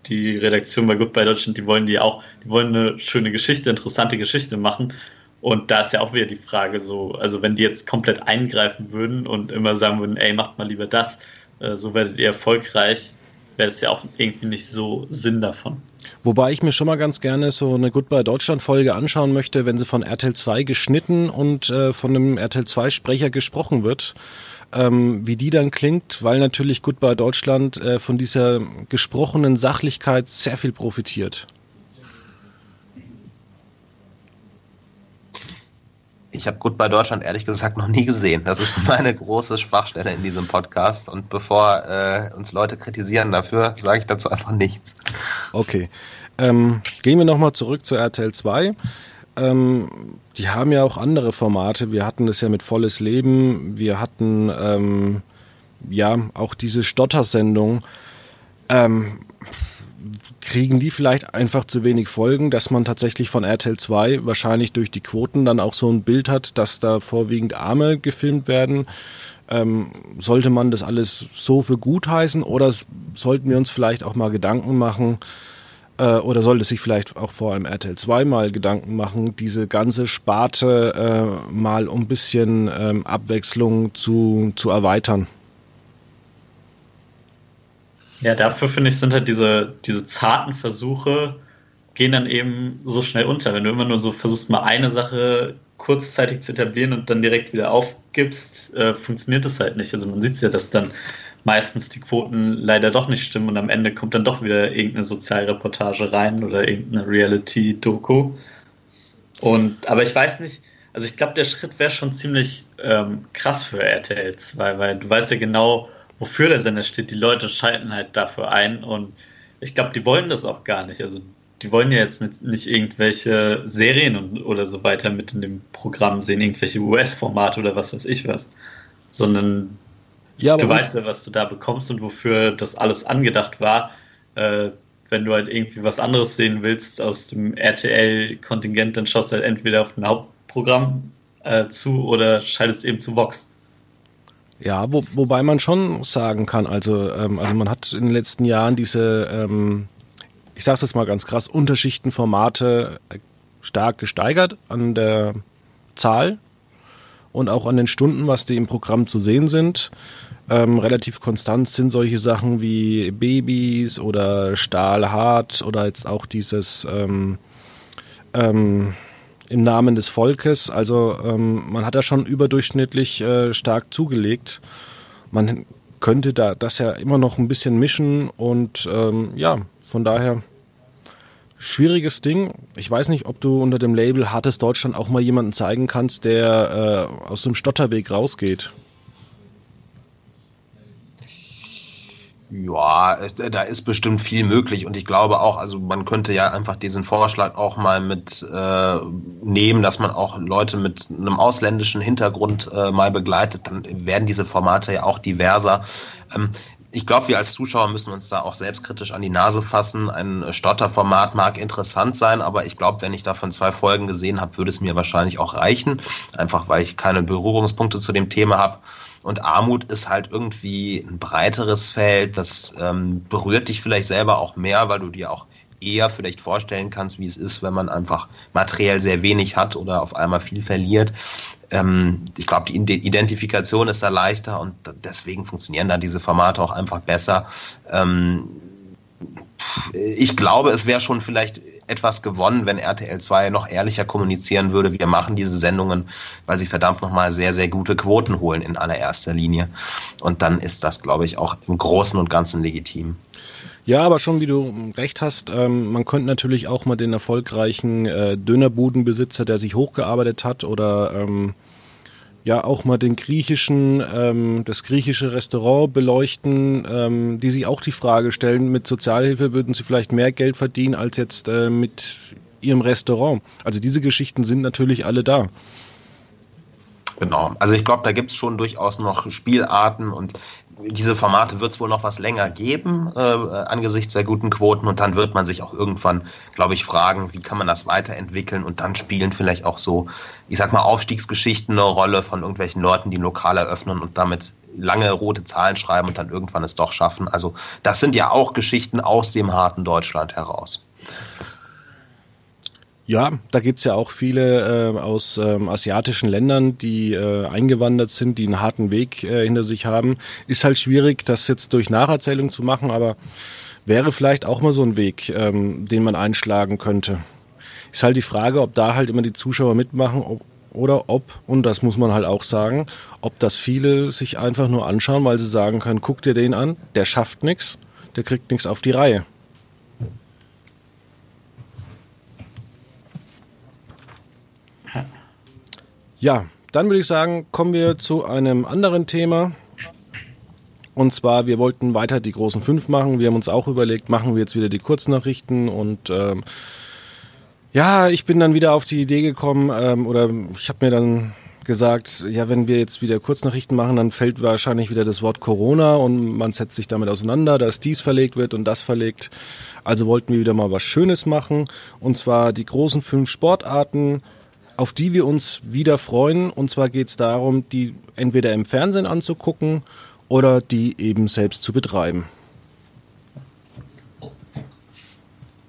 die Redaktion bei Goodbye Deutschland, die wollen die auch, die wollen eine schöne Geschichte, interessante Geschichte machen. Und da ist ja auch wieder die Frage so, also wenn die jetzt komplett eingreifen würden und immer sagen würden, ey, macht mal lieber das, äh, so werdet ihr erfolgreich, wäre es ja auch irgendwie nicht so Sinn davon. Wobei ich mir schon mal ganz gerne so eine Goodbye Deutschland Folge anschauen möchte, wenn sie von RTL 2 geschnitten und äh, von einem RTL 2 Sprecher gesprochen wird. Ähm, wie die dann klingt, weil natürlich Goodbye Deutschland äh, von dieser gesprochenen Sachlichkeit sehr viel profitiert. Ich habe Goodbye Deutschland ehrlich gesagt noch nie gesehen. Das ist meine große Sprachstelle in diesem Podcast. Und bevor äh, uns Leute kritisieren dafür, sage ich dazu einfach nichts. Okay. Ähm, gehen wir nochmal zurück zu RTL 2. Ähm, die haben ja auch andere Formate. Wir hatten das ja mit Volles Leben. Wir hatten ähm, ja auch diese Stottersendung. Ähm, kriegen die vielleicht einfach zu wenig Folgen, dass man tatsächlich von RTL 2 wahrscheinlich durch die Quoten dann auch so ein Bild hat, dass da vorwiegend Arme gefilmt werden. Ähm, sollte man das alles so für gut heißen oder sollten wir uns vielleicht auch mal Gedanken machen, äh, oder sollte sich vielleicht auch vor einem RTL 2 mal Gedanken machen, diese ganze Sparte äh, mal um ein bisschen ähm, Abwechslung zu, zu erweitern? Ja, dafür finde ich, sind halt diese, diese zarten Versuche, gehen dann eben so schnell unter. Wenn du immer nur so versuchst, mal eine Sache kurzzeitig zu etablieren und dann direkt wieder aufgibst, äh, funktioniert das halt nicht. Also man sieht ja, dass dann meistens die Quoten leider doch nicht stimmen und am Ende kommt dann doch wieder irgendeine Sozialreportage rein oder irgendeine Reality-Doku. Und, aber ich weiß nicht, also ich glaube, der Schritt wäre schon ziemlich ähm, krass für RTL 2, weil du weißt ja genau, wofür der Sender steht. Die Leute schalten halt dafür ein und ich glaube, die wollen das auch gar nicht. Also die wollen ja jetzt nicht, nicht irgendwelche Serien und, oder so weiter mit in dem Programm sehen, irgendwelche US-Formate oder was weiß ich was, sondern ja, du weißt ja, was du da bekommst und wofür das alles angedacht war. Äh, wenn du halt irgendwie was anderes sehen willst aus dem RTL-Kontingent, dann schaust du halt entweder auf ein Hauptprogramm äh, zu oder schaltest eben zu Vox. Ja, wo, wobei man schon sagen kann, also, ähm, also man hat in den letzten Jahren diese, ähm, ich sage es mal ganz krass, Unterschichtenformate stark gesteigert an der Zahl und auch an den Stunden, was die im Programm zu sehen sind. Ähm, relativ konstant sind solche Sachen wie Babys oder Stahlhart oder jetzt auch dieses ähm, ähm, im Namen des Volkes. Also ähm, man hat da schon überdurchschnittlich äh, stark zugelegt. Man könnte da das ja immer noch ein bisschen mischen und ähm, ja, von daher schwieriges Ding. Ich weiß nicht, ob du unter dem Label Hartes Deutschland auch mal jemanden zeigen kannst, der äh, aus dem Stotterweg rausgeht. Ja, da ist bestimmt viel möglich und ich glaube auch, also man könnte ja einfach diesen Vorschlag auch mal mit äh, nehmen, dass man auch Leute mit einem ausländischen Hintergrund äh, mal begleitet, dann werden diese Formate ja auch diverser. Ähm, ich glaube, wir als Zuschauer müssen uns da auch selbstkritisch an die Nase fassen. Ein Stotterformat mag interessant sein, aber ich glaube, wenn ich davon zwei Folgen gesehen habe, würde es mir wahrscheinlich auch reichen. Einfach weil ich keine Berührungspunkte zu dem Thema habe. Und Armut ist halt irgendwie ein breiteres Feld, das ähm, berührt dich vielleicht selber auch mehr, weil du dir auch eher vielleicht vorstellen kannst, wie es ist, wenn man einfach materiell sehr wenig hat oder auf einmal viel verliert. Ähm, ich glaube, die Identifikation ist da leichter und deswegen funktionieren da diese Formate auch einfach besser. Ähm, ich glaube, es wäre schon vielleicht etwas gewonnen, wenn RTL 2 noch ehrlicher kommunizieren würde, wir machen diese Sendungen, weil sie verdammt nochmal sehr, sehr gute Quoten holen in allererster Linie. Und dann ist das, glaube ich, auch im Großen und Ganzen legitim. Ja, aber schon wie du recht hast, ähm, man könnte natürlich auch mal den erfolgreichen äh, Dönerbudenbesitzer, der sich hochgearbeitet hat oder ähm, ja auch mal den griechischen, ähm, das griechische Restaurant beleuchten, ähm, die sich auch die Frage stellen, mit Sozialhilfe würden sie vielleicht mehr Geld verdienen als jetzt äh, mit ihrem Restaurant. Also diese Geschichten sind natürlich alle da. Genau. Also ich glaube, da gibt es schon durchaus noch Spielarten und diese Formate wird es wohl noch was länger geben, äh, angesichts der guten Quoten. Und dann wird man sich auch irgendwann, glaube ich, fragen, wie kann man das weiterentwickeln. Und dann spielen vielleicht auch so, ich sag mal, Aufstiegsgeschichten eine Rolle von irgendwelchen Leuten, die Lokal eröffnen und damit lange rote Zahlen schreiben und dann irgendwann es doch schaffen. Also das sind ja auch Geschichten aus dem harten Deutschland heraus. Ja, da gibt's ja auch viele äh, aus ähm, asiatischen Ländern, die äh, eingewandert sind, die einen harten Weg äh, hinter sich haben. Ist halt schwierig, das jetzt durch Nacherzählung zu machen, aber wäre vielleicht auch mal so ein Weg, ähm, den man einschlagen könnte. Ist halt die Frage, ob da halt immer die Zuschauer mitmachen ob, oder ob, und das muss man halt auch sagen, ob das viele sich einfach nur anschauen, weil sie sagen können, guck dir den an, der schafft nichts, der kriegt nichts auf die Reihe. Ja, dann würde ich sagen, kommen wir zu einem anderen Thema. Und zwar, wir wollten weiter die großen fünf machen. Wir haben uns auch überlegt, machen wir jetzt wieder die Kurznachrichten. Und ähm, ja, ich bin dann wieder auf die Idee gekommen, ähm, oder ich habe mir dann gesagt, ja, wenn wir jetzt wieder Kurznachrichten machen, dann fällt wahrscheinlich wieder das Wort Corona und man setzt sich damit auseinander, dass dies verlegt wird und das verlegt. Also wollten wir wieder mal was Schönes machen. Und zwar die großen fünf Sportarten auf die wir uns wieder freuen. Und zwar geht es darum, die entweder im Fernsehen anzugucken oder die eben selbst zu betreiben.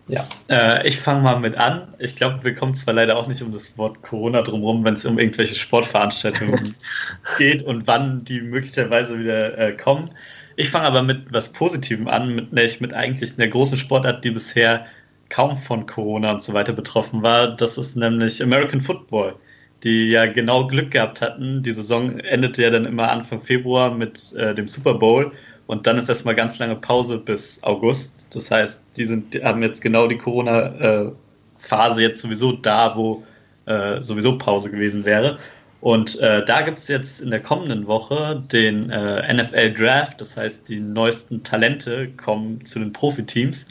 Ja, äh, ich fange mal mit an. Ich glaube, wir kommen zwar leider auch nicht um das Wort Corona drumherum, wenn es um irgendwelche Sportveranstaltungen geht und wann die möglicherweise wieder äh, kommen. Ich fange aber mit was Positivem an, mit, nämlich mit eigentlich einer großen Sportart, die bisher kaum von Corona und so weiter betroffen war. Das ist nämlich American Football, die ja genau Glück gehabt hatten. Die Saison endete ja dann immer Anfang Februar mit äh, dem Super Bowl und dann ist erstmal ganz lange Pause bis August. Das heißt, die, sind, die haben jetzt genau die Corona-Phase jetzt sowieso da, wo äh, sowieso Pause gewesen wäre. Und äh, da gibt es jetzt in der kommenden Woche den äh, NFL Draft, das heißt, die neuesten Talente kommen zu den Profiteams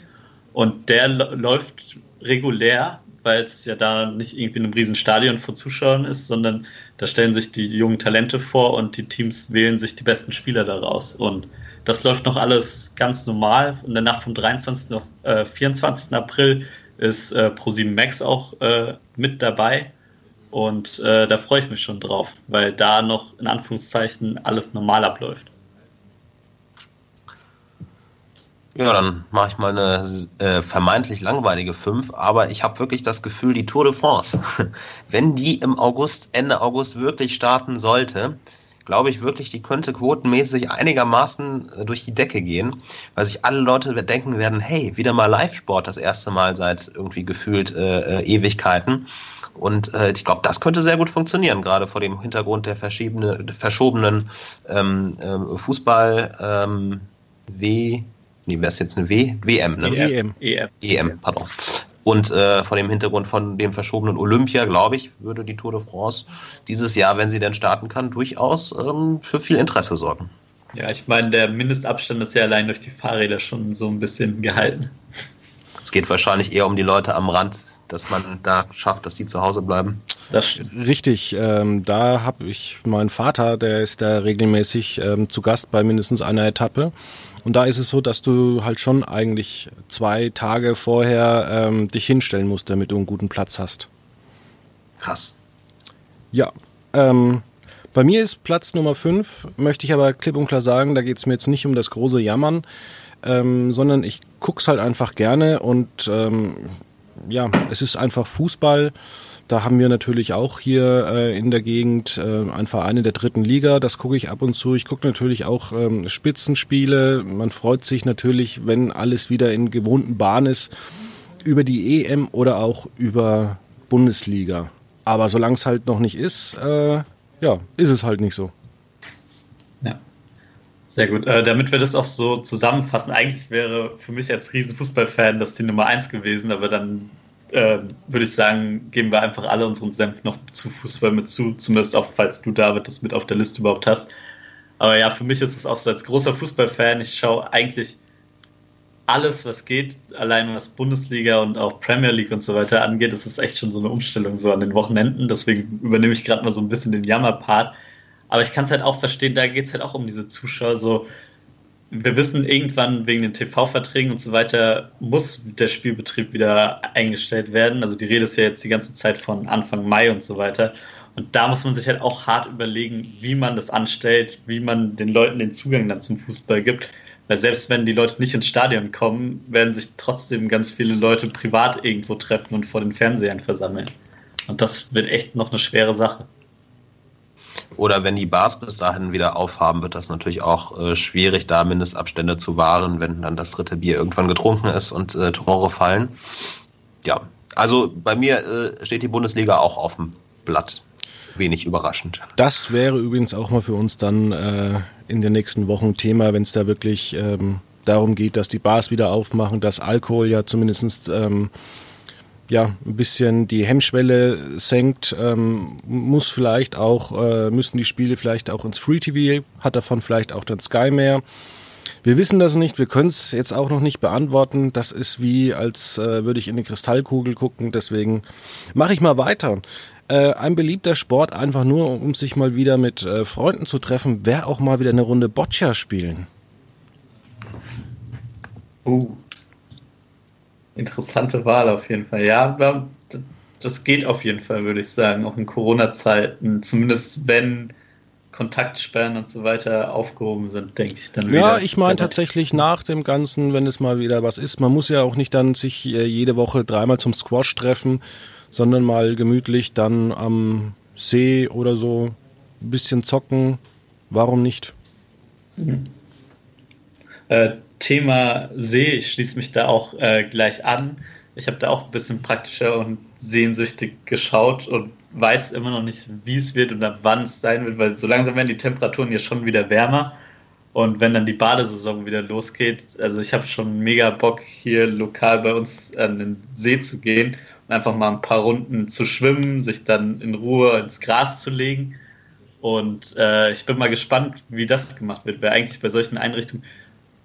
und der läuft regulär, weil es ja da nicht irgendwie in einem riesen Stadion vor Zuschauern ist, sondern da stellen sich die jungen Talente vor und die Teams wählen sich die besten Spieler daraus. Und das läuft noch alles ganz normal. In der Nacht vom 23. auf äh, 24. April ist äh, Pro7 Max auch äh, mit dabei. Und äh, da freue ich mich schon drauf, weil da noch in Anführungszeichen alles normal abläuft. Ja, dann mache ich mal eine äh, vermeintlich langweilige 5, aber ich habe wirklich das Gefühl, die Tour de France, wenn die im August, Ende August wirklich starten sollte, glaube ich wirklich, die könnte quotenmäßig einigermaßen äh, durch die Decke gehen, weil sich alle Leute denken werden, hey, wieder mal Live-Sport das erste Mal seit irgendwie gefühlt äh, äh, Ewigkeiten. Und äh, ich glaube, das könnte sehr gut funktionieren, gerade vor dem Hintergrund der verschobenen ähm, äh, Fußball ähm, W, nee, wäre es jetzt eine W? WM, ne? EM. EM. EM, pardon. Und äh, vor dem Hintergrund von dem verschobenen Olympia, glaube ich, würde die Tour de France dieses Jahr, wenn sie denn starten kann, durchaus ähm, für viel Interesse sorgen. Ja, ich meine, der Mindestabstand ist ja allein durch die Fahrräder schon so ein bisschen gehalten. Es geht wahrscheinlich eher um die Leute am Rand, dass man da schafft, dass sie zu Hause bleiben. Das stimmt. Richtig, ähm, da habe ich meinen Vater, der ist da regelmäßig ähm, zu Gast bei mindestens einer Etappe. Und da ist es so, dass du halt schon eigentlich zwei Tage vorher ähm, dich hinstellen musst, damit du einen guten Platz hast. Krass. Ja. Ähm, bei mir ist Platz Nummer 5, möchte ich aber klipp und klar sagen, da geht es mir jetzt nicht um das große Jammern, ähm, sondern ich guck's halt einfach gerne und ähm, ja, es ist einfach Fußball. Da haben wir natürlich auch hier äh, in der Gegend äh, einen Verein in der dritten Liga. Das gucke ich ab und zu. Ich gucke natürlich auch ähm, Spitzenspiele. Man freut sich natürlich, wenn alles wieder in gewohnten Bahn ist, über die EM oder auch über Bundesliga. Aber solange es halt noch nicht ist, äh, ja, ist es halt nicht so. Sehr gut. Äh, damit wir das auch so zusammenfassen, eigentlich wäre für mich als Riesenfußballfan das die Nummer eins gewesen, aber dann äh, würde ich sagen, geben wir einfach alle unseren Senf noch zu Fußball mit zu, zumindest auch, falls du, David, das mit auf der Liste überhaupt hast. Aber ja, für mich ist es auch so als großer Fußballfan, ich schaue eigentlich alles, was geht, allein was Bundesliga und auch Premier League und so weiter angeht, ist es echt schon so eine Umstellung so an den Wochenenden. Deswegen übernehme ich gerade mal so ein bisschen den Jammerpart. Aber ich kann es halt auch verstehen, da geht es halt auch um diese Zuschauer, so wir wissen, irgendwann wegen den TV-Verträgen und so weiter muss der Spielbetrieb wieder eingestellt werden. Also die Rede ist ja jetzt die ganze Zeit von Anfang Mai und so weiter. Und da muss man sich halt auch hart überlegen, wie man das anstellt, wie man den Leuten den Zugang dann zum Fußball gibt. Weil selbst wenn die Leute nicht ins Stadion kommen, werden sich trotzdem ganz viele Leute privat irgendwo treffen und vor den Fernsehern versammeln. Und das wird echt noch eine schwere Sache. Oder wenn die Bars bis dahin wieder aufhaben, wird das natürlich auch äh, schwierig, da Mindestabstände zu wahren, wenn dann das dritte Bier irgendwann getrunken ist und äh, Tore fallen. Ja, also bei mir äh, steht die Bundesliga auch auf dem Blatt. Wenig überraschend. Das wäre übrigens auch mal für uns dann äh, in den nächsten Wochen Thema, wenn es da wirklich ähm, darum geht, dass die Bars wieder aufmachen, dass Alkohol ja zumindest ähm, ja, ein bisschen die Hemmschwelle senkt, ähm, muss vielleicht auch, äh, müssen die Spiele vielleicht auch ins Free TV, hat davon vielleicht auch dann Sky mehr. Wir wissen das nicht, wir können es jetzt auch noch nicht beantworten. Das ist wie, als äh, würde ich in eine Kristallkugel gucken, deswegen mache ich mal weiter. Äh, ein beliebter Sport, einfach nur, um sich mal wieder mit äh, Freunden zu treffen, wäre auch mal wieder eine Runde Boccia spielen. Uh, interessante Wahl auf jeden Fall. Ja, das geht auf jeden Fall, würde ich sagen, auch in Corona-Zeiten. Zumindest wenn Kontaktsperren und so weiter aufgehoben sind, denke ich dann wieder. Ja, ich meine tatsächlich nach dem Ganzen, wenn es mal wieder was ist. Man muss ja auch nicht dann sich äh, jede Woche dreimal zum Squash treffen, sondern mal gemütlich dann am See oder so ein bisschen zocken. Warum nicht? Mhm. Äh, Thema See, ich schließe mich da auch äh, gleich an. Ich habe da auch ein bisschen praktischer und sehnsüchtig geschaut und weiß immer noch nicht, wie es wird oder wann es sein wird, weil so langsam werden die Temperaturen ja schon wieder wärmer. Und wenn dann die Badesaison wieder losgeht, also ich habe schon mega Bock, hier lokal bei uns an den See zu gehen und einfach mal ein paar Runden zu schwimmen, sich dann in Ruhe ins Gras zu legen. Und äh, ich bin mal gespannt, wie das gemacht wird, weil eigentlich bei solchen Einrichtungen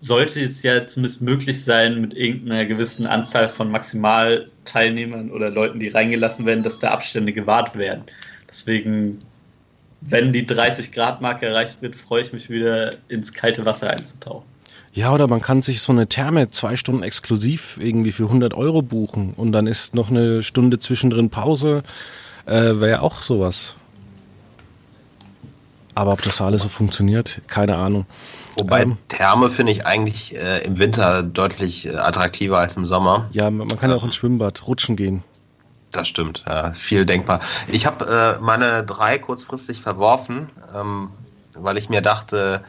sollte es ja zumindest möglich sein, mit irgendeiner gewissen Anzahl von Maximalteilnehmern oder Leuten, die reingelassen werden, dass da Abstände gewahrt werden. Deswegen, wenn die 30-Grad-Marke erreicht wird, freue ich mich wieder ins kalte Wasser einzutauchen. Ja, oder man kann sich so eine Therme zwei Stunden exklusiv irgendwie für 100 Euro buchen und dann ist noch eine Stunde zwischendrin Pause. Äh, Wäre ja auch sowas. Aber ob das alles so funktioniert, keine Ahnung. Wobei ähm, Therme finde ich eigentlich äh, im Winter deutlich äh, attraktiver als im Sommer. Ja, man kann ja auch ins Schwimmbad rutschen gehen. Das stimmt, ja, viel denkbar. Ich habe äh, meine drei kurzfristig verworfen, ähm, weil ich mir dachte,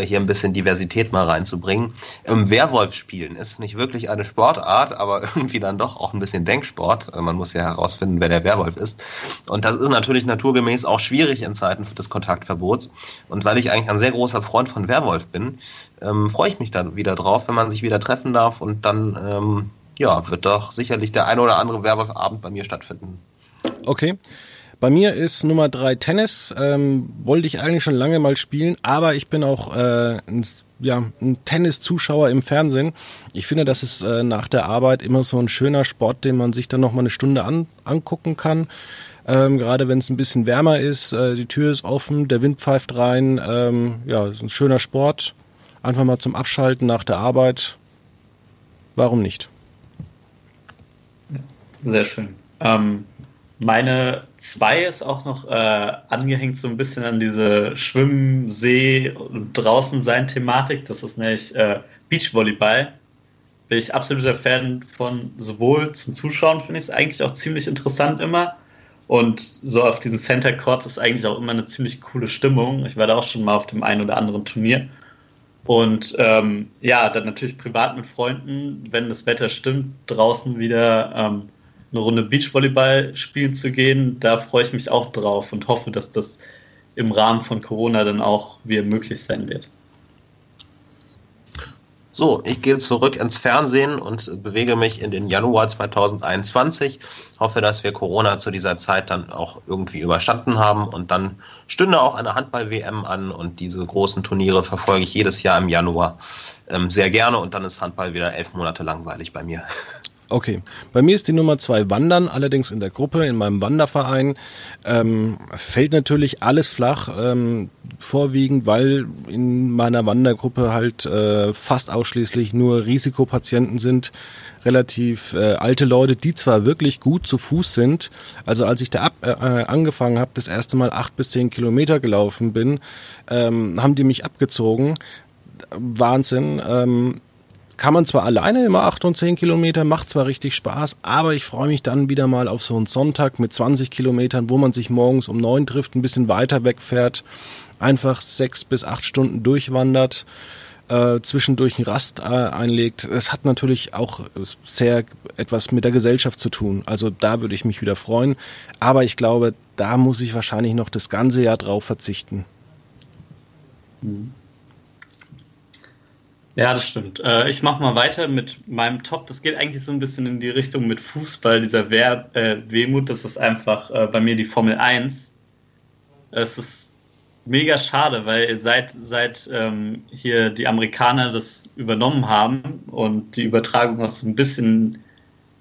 hier ein bisschen Diversität mal reinzubringen. Im Werwolf spielen ist nicht wirklich eine Sportart, aber irgendwie dann doch auch ein bisschen Denksport. Man muss ja herausfinden, wer der Werwolf ist. Und das ist natürlich naturgemäß auch schwierig in Zeiten des Kontaktverbots. Und weil ich eigentlich ein sehr großer Freund von Werwolf bin, ähm, freue ich mich dann wieder drauf, wenn man sich wieder treffen darf und dann ähm, ja, wird doch sicherlich der ein oder andere Werwolf-Abend bei mir stattfinden. Okay. Bei mir ist Nummer drei Tennis. Ähm, wollte ich eigentlich schon lange mal spielen, aber ich bin auch äh, ein, ja, ein Tennis-Zuschauer im Fernsehen. Ich finde, das ist äh, nach der Arbeit immer so ein schöner Sport, den man sich dann noch mal eine Stunde an, angucken kann. Ähm, gerade wenn es ein bisschen wärmer ist, äh, die Tür ist offen, der Wind pfeift rein. Ähm, ja, ist ein schöner Sport. Einfach mal zum Abschalten nach der Arbeit. Warum nicht? Sehr schön. Ähm, meine zwei ist auch noch äh, angehängt so ein bisschen an diese Schwimmen, See und draußen sein Thematik. Das ist nämlich äh, Beachvolleyball. Bin ich absoluter Fan von sowohl zum Zuschauen, finde ich es eigentlich auch ziemlich interessant immer. Und so auf diesen Center Courts ist eigentlich auch immer eine ziemlich coole Stimmung. Ich war da auch schon mal auf dem einen oder anderen Turnier. Und ähm, ja, dann natürlich privat mit Freunden, wenn das Wetter stimmt, draußen wieder ähm, eine Runde Beachvolleyball spielen zu gehen. Da freue ich mich auch drauf und hoffe, dass das im Rahmen von Corona dann auch wieder möglich sein wird. So, ich gehe zurück ins Fernsehen und bewege mich in den Januar 2021. Hoffe, dass wir Corona zu dieser Zeit dann auch irgendwie überstanden haben und dann stünde auch eine Handball-WM an und diese großen Turniere verfolge ich jedes Jahr im Januar ähm, sehr gerne und dann ist Handball wieder elf Monate langweilig bei mir. Okay, bei mir ist die Nummer zwei Wandern, allerdings in der Gruppe, in meinem Wanderverein. Ähm, fällt natürlich alles flach, ähm, vorwiegend, weil in meiner Wandergruppe halt äh, fast ausschließlich nur Risikopatienten sind, relativ äh, alte Leute, die zwar wirklich gut zu Fuß sind. Also als ich da ab, äh, angefangen habe, das erste Mal acht bis zehn Kilometer gelaufen bin, ähm, haben die mich abgezogen. Wahnsinn. Ähm, kann man zwar alleine immer 8 und 10 Kilometer, macht zwar richtig Spaß, aber ich freue mich dann wieder mal auf so einen Sonntag mit 20 Kilometern, wo man sich morgens um 9 trifft, ein bisschen weiter wegfährt, einfach 6 bis 8 Stunden durchwandert, äh, zwischendurch einen Rast äh, einlegt. Es hat natürlich auch sehr etwas mit der Gesellschaft zu tun. Also da würde ich mich wieder freuen. Aber ich glaube, da muss ich wahrscheinlich noch das ganze Jahr drauf verzichten. Mhm. Ja, das stimmt. Äh, ich mache mal weiter mit meinem Top. Das geht eigentlich so ein bisschen in die Richtung mit Fußball, dieser Wehr, äh, Wehmut. Das ist einfach äh, bei mir die Formel 1. Es ist mega schade, weil seit, seit ähm, hier die Amerikaner das übernommen haben und die Übertragung auch so ein bisschen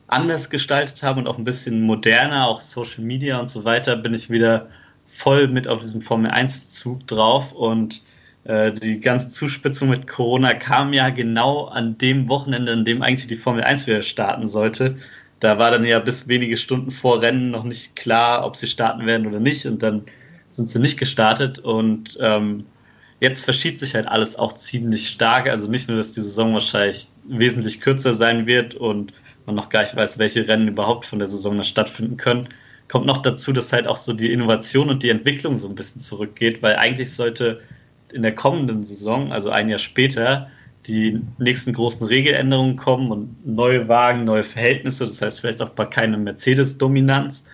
anders gestaltet haben und auch ein bisschen moderner, auch Social Media und so weiter, bin ich wieder voll mit auf diesem Formel 1-Zug drauf und die ganze Zuspitzung mit Corona kam ja genau an dem Wochenende, an dem eigentlich die Formel 1 wieder starten sollte. Da war dann ja bis wenige Stunden vor Rennen noch nicht klar, ob sie starten werden oder nicht. Und dann sind sie nicht gestartet und ähm, jetzt verschiebt sich halt alles auch ziemlich stark. Also nicht nur, dass die Saison wahrscheinlich wesentlich kürzer sein wird und man noch gar nicht weiß, welche Rennen überhaupt von der Saison noch stattfinden können. Kommt noch dazu, dass halt auch so die Innovation und die Entwicklung so ein bisschen zurückgeht, weil eigentlich sollte in der kommenden Saison, also ein Jahr später, die nächsten großen Regeländerungen kommen und neue Wagen, neue Verhältnisse, das heißt vielleicht auch bei keine Mercedes-Dominanz.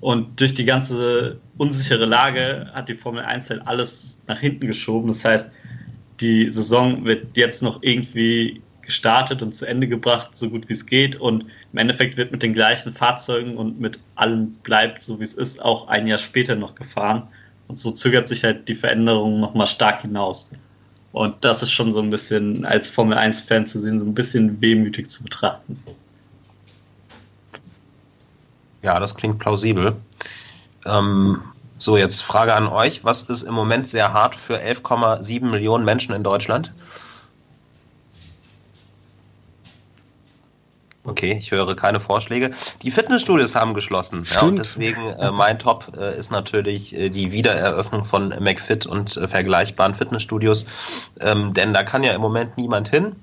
Und durch die ganze unsichere Lage hat die Formel 1 halt alles nach hinten geschoben. Das heißt, die Saison wird jetzt noch irgendwie gestartet und zu Ende gebracht, so gut wie es geht. Und im Endeffekt wird mit den gleichen Fahrzeugen und mit allem bleibt, so wie es ist, auch ein Jahr später noch gefahren. Und so zögert sich halt die Veränderung nochmal stark hinaus. Und das ist schon so ein bisschen als Formel 1-Fan zu sehen, so ein bisschen wehmütig zu betrachten. Ja, das klingt plausibel. Ähm, so, jetzt Frage an euch. Was ist im Moment sehr hart für 11,7 Millionen Menschen in Deutschland? Okay, ich höre keine Vorschläge. Die Fitnessstudios haben geschlossen. Ja, und deswegen äh, mein Top äh, ist natürlich äh, die Wiedereröffnung von McFit und äh, vergleichbaren Fitnessstudios. Ähm, denn da kann ja im Moment niemand hin.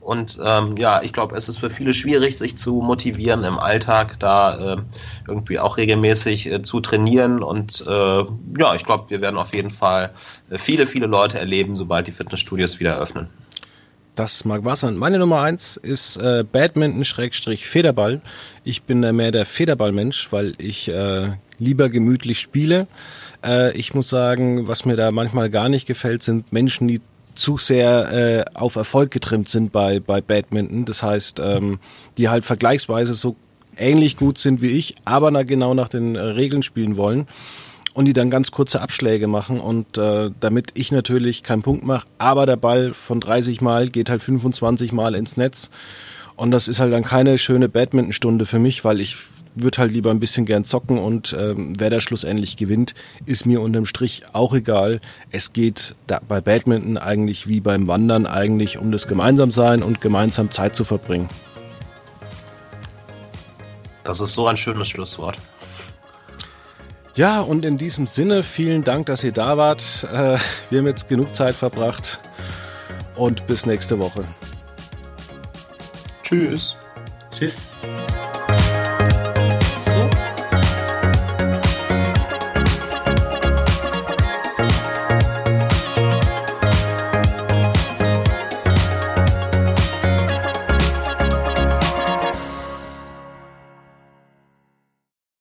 Und ähm, ja, ich glaube, es ist für viele schwierig, sich zu motivieren im Alltag, da äh, irgendwie auch regelmäßig äh, zu trainieren. Und äh, ja, ich glaube, wir werden auf jeden Fall äh, viele, viele Leute erleben, sobald die Fitnessstudios wieder öffnen. Das mag was sein. Meine Nummer eins ist äh, Badminton-Federball. Ich bin äh, mehr der Federballmensch, weil ich äh, lieber gemütlich spiele. Äh, ich muss sagen, was mir da manchmal gar nicht gefällt, sind Menschen, die zu sehr äh, auf Erfolg getrimmt sind bei, bei Badminton. Das heißt, ähm, die halt vergleichsweise so ähnlich gut sind wie ich, aber na, genau nach den äh, Regeln spielen wollen und die dann ganz kurze Abschläge machen und äh, damit ich natürlich keinen Punkt mache, aber der Ball von 30 Mal geht halt 25 Mal ins Netz und das ist halt dann keine schöne Badminton-Stunde für mich, weil ich würde halt lieber ein bisschen gern zocken und ähm, wer da schlussendlich gewinnt, ist mir unterm Strich auch egal. Es geht da bei Badminton eigentlich wie beim Wandern eigentlich um das Gemeinsamsein und gemeinsam Zeit zu verbringen. Das ist so ein schönes Schlusswort. Ja, und in diesem Sinne, vielen Dank, dass ihr da wart. Äh, wir haben jetzt genug Zeit verbracht und bis nächste Woche. Tschüss. Tschüss.